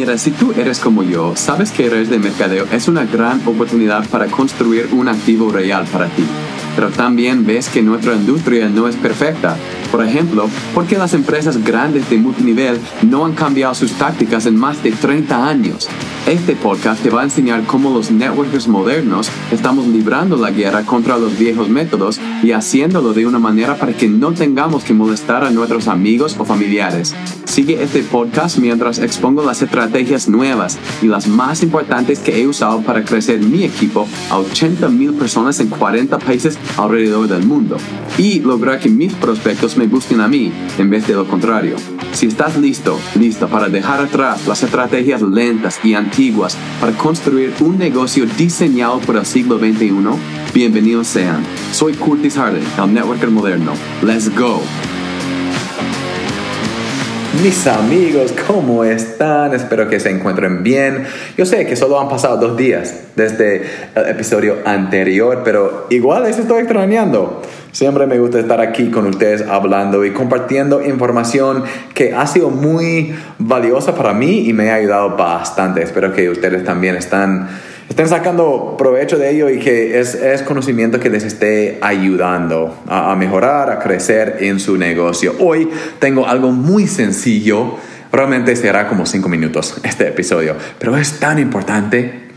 Mira, si tú eres como yo, sabes que redes de mercadeo es una gran oportunidad para construir un activo real para ti. Pero también ves que nuestra industria no es perfecta. Por ejemplo, ¿por qué las empresas grandes de multinivel no han cambiado sus tácticas en más de 30 años? Este podcast te va a enseñar cómo los networkers modernos estamos librando la guerra contra los viejos métodos y haciéndolo de una manera para que no tengamos que molestar a nuestros amigos o familiares. Sigue este podcast mientras expongo las estrategias nuevas y las más importantes que he usado para crecer mi equipo a 80 mil personas en 40 países alrededor del mundo y lograr que mis prospectos me busquen a mí en vez de lo contrario. Si estás listo, listo para dejar atrás las estrategias lentas y antiguas para construir un negocio diseñado por el siglo XXI, bienvenidos sean. Soy Curtis Harden, el networker moderno. Let's go. Mis amigos, ¿cómo están? Espero que se encuentren bien. Yo sé que solo han pasado dos días desde el episodio anterior, pero igual les estoy extrañando. Siempre me gusta estar aquí con ustedes hablando y compartiendo información que ha sido muy valiosa para mí y me ha ayudado bastante. Espero que ustedes también están, estén sacando provecho de ello y que es, es conocimiento que les esté ayudando a, a mejorar, a crecer en su negocio. Hoy tengo algo muy sencillo. Realmente será como cinco minutos este episodio, pero es tan importante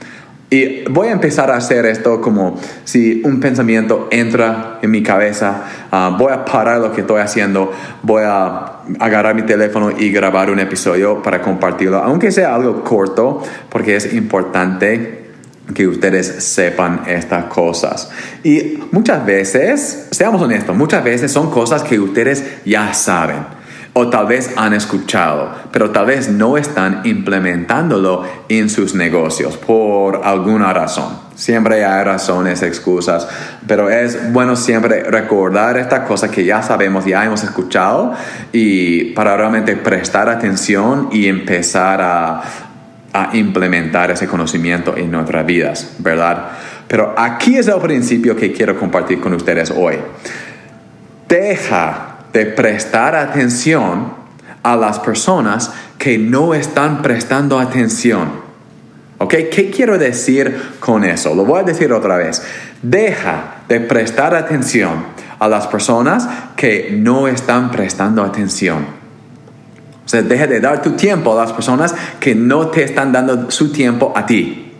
y voy a empezar a hacer esto como si un pensamiento entra en mi cabeza, ah, voy a parar lo que estoy haciendo, voy a agarrar mi teléfono y grabar un episodio para compartirlo, aunque sea algo corto, porque es importante que ustedes sepan estas cosas. Y muchas veces, seamos honestos, muchas veces son cosas que ustedes ya saben o tal vez han escuchado, pero tal vez no están implementándolo en sus negocios por alguna razón. Siempre hay razones, excusas, pero es bueno siempre recordar esta cosa que ya sabemos, ya hemos escuchado y para realmente prestar atención y empezar a, a implementar ese conocimiento en nuestras vidas, ¿verdad? Pero aquí es el principio que quiero compartir con ustedes hoy. Deja de prestar atención a las personas que no están prestando atención. ¿Ok? ¿Qué quiero decir con eso? Lo voy a decir otra vez. Deja de prestar atención a las personas que no están prestando atención. Sea, deja de dar tu tiempo a las personas que no te están dando su tiempo a ti.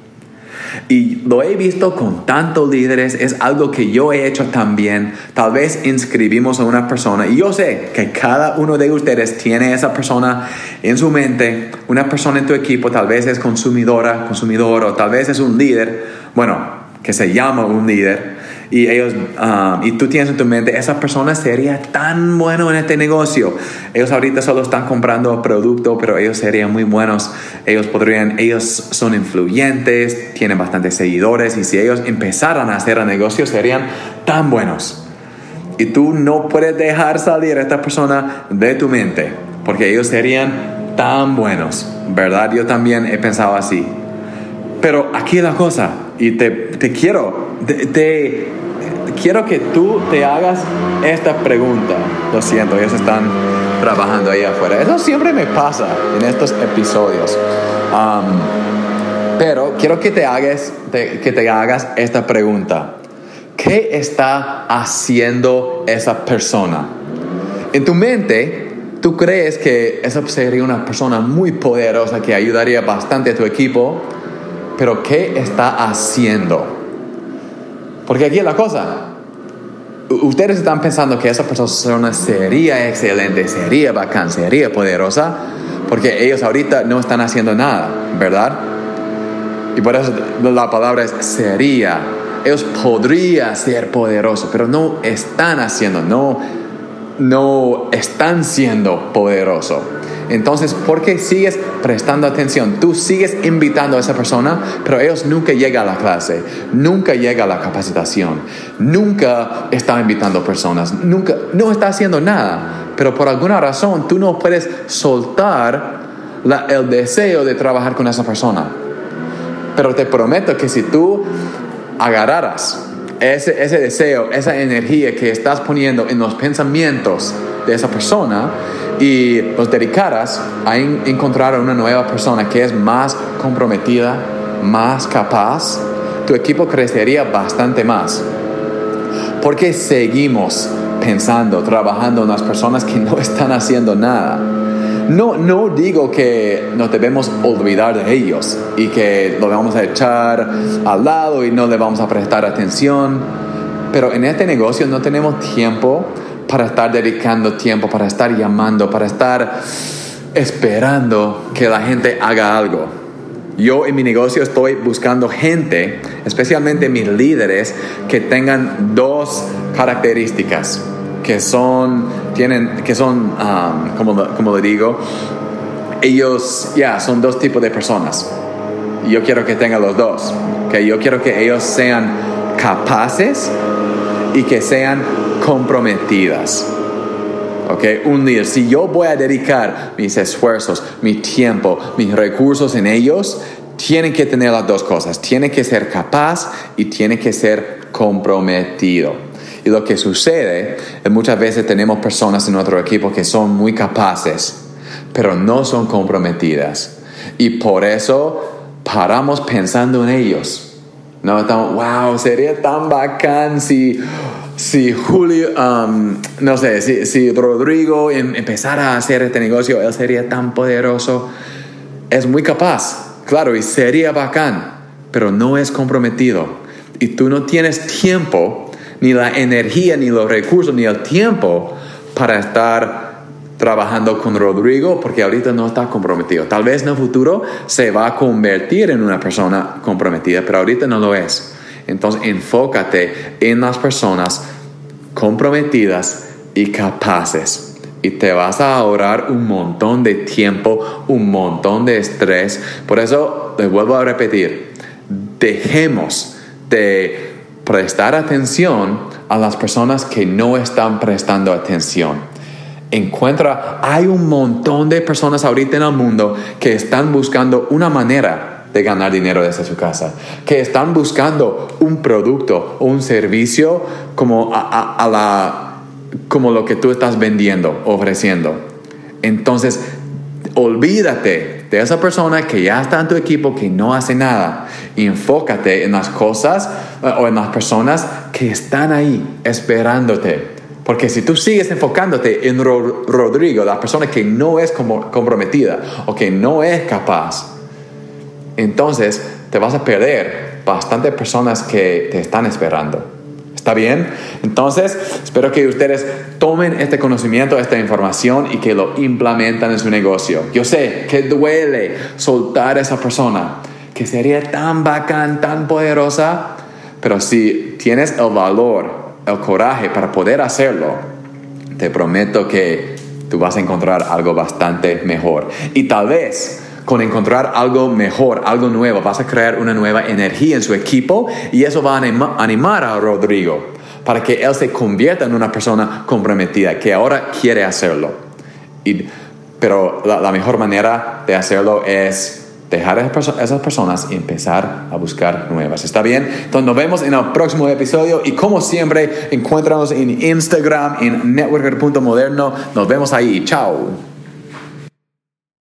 Y lo he visto con tantos líderes, es algo que yo he hecho también. Tal vez inscribimos a una persona y yo sé que cada uno de ustedes tiene esa persona en su mente, una persona en tu equipo, tal vez es consumidora, consumidor o tal vez es un líder, bueno, que se llama un líder y ellos um, y tú tienes en tu mente esa persona sería tan bueno en este negocio. Ellos ahorita solo están comprando producto pero ellos serían muy buenos. Ellos podrían ellos son influyentes tienen bastantes seguidores y si ellos empezaran a hacer el negocio serían tan buenos. Y tú no puedes dejar salir a esta persona de tu mente porque ellos serían tan buenos. Verdad yo también he pensado así. Pero aquí la cosa y te, te quiero te, quiero que tú te hagas esta pregunta. Lo siento, ellos están trabajando ahí afuera. Eso siempre me pasa en estos episodios. Um, pero quiero que te, hagas, que te hagas esta pregunta. ¿Qué está haciendo esa persona? En tu mente, tú crees que esa sería una persona muy poderosa que ayudaría bastante a tu equipo, pero ¿qué está haciendo? Porque aquí es la cosa. Ustedes están pensando que esa persona sería excelente, sería bacán, sería poderosa, porque ellos ahorita no están haciendo nada, ¿verdad? Y por eso la palabra es sería. Ellos podrían ser poderosos, pero no están haciendo, no, no están siendo poderosos. Entonces, ¿por qué sigues prestando atención? Tú sigues invitando a esa persona, pero ellos nunca llegan a la clase, nunca llega a la capacitación, nunca está invitando personas, nunca, no está haciendo nada. Pero por alguna razón tú no puedes soltar el deseo de trabajar con esa persona. Pero te prometo que si tú agarraras ese deseo, esa energía que estás poniendo en los pensamientos de esa persona y los dedicaras a encontrar a una nueva persona que es más comprometida, más capaz, tu equipo crecería bastante más. Porque seguimos pensando, trabajando en las personas que no están haciendo nada. No, no digo que nos debemos olvidar de ellos y que lo vamos a echar al lado y no le vamos a prestar atención, pero en este negocio no tenemos tiempo para estar dedicando tiempo, para estar llamando, para estar esperando que la gente haga algo. Yo en mi negocio estoy buscando gente, especialmente mis líderes, que tengan dos características que son, tienen, que son, um, como, como le digo, ellos, ya, son dos tipos de personas. Yo quiero que tengan los dos. Que yo quiero que ellos sean capaces y que sean comprometidas. ¿ok? Un líder, si yo voy a dedicar mis esfuerzos, mi tiempo, mis recursos en ellos, tienen que tener las dos cosas. Tiene que ser capaz y tiene que ser comprometido. Y lo que sucede es muchas veces tenemos personas en nuestro equipo que son muy capaces, pero no son comprometidas. Y por eso paramos pensando en ellos. No estamos, wow, sería tan bacán si, si Julio, um, no sé, si, si Rodrigo em, empezara a hacer este negocio, él sería tan poderoso. Es muy capaz, claro, y sería bacán, pero no es comprometido. Y tú no tienes tiempo ni la energía, ni los recursos, ni el tiempo para estar trabajando con Rodrigo porque ahorita no está comprometido. Tal vez en el futuro se va a convertir en una persona comprometida, pero ahorita no lo es. Entonces enfócate en las personas comprometidas y capaces. Y te vas a ahorrar un montón de tiempo, un montón de estrés. Por eso les vuelvo a repetir, dejemos de prestar atención a las personas que no están prestando atención. Encuentra, hay un montón de personas ahorita en el mundo que están buscando una manera de ganar dinero desde su casa, que están buscando un producto o un servicio como, a, la, como lo que tú estás vendiendo, ofreciendo. Entonces, olvídate de esa persona que ya está en tu equipo que no hace nada enfócate en las cosas eh, o en las personas que están ahí esperándote. Porque si tú sigues enfocándote en Rodrigo, la persona que no es comprometida o que no es capaz, entonces te vas a perder bastantes personas que te están esperando. ¿Está bien? Entonces, espero que ustedes tomen este conocimiento, esta información y que lo implementan en su negocio. Yo sé que duele soltar a esa persona, que sería tan bacán, tan poderosa, pero si tienes el valor, el coraje para poder hacerlo, te prometo que tú vas a encontrar algo bastante mejor. Y tal vez con encontrar algo mejor, algo nuevo. Vas a crear una nueva energía en su equipo y eso va a animar a Rodrigo para que él se convierta en una persona comprometida, que ahora quiere hacerlo. pero la, mejor manera de hacerlo es dejar a esas personas y empezar a buscar nuevas. ¿Está bien? Entonces nos vemos en el próximo episodio y como siempre, encuéntranos en Instagram, en networker.moderno. Nos vemos ahí. Chao.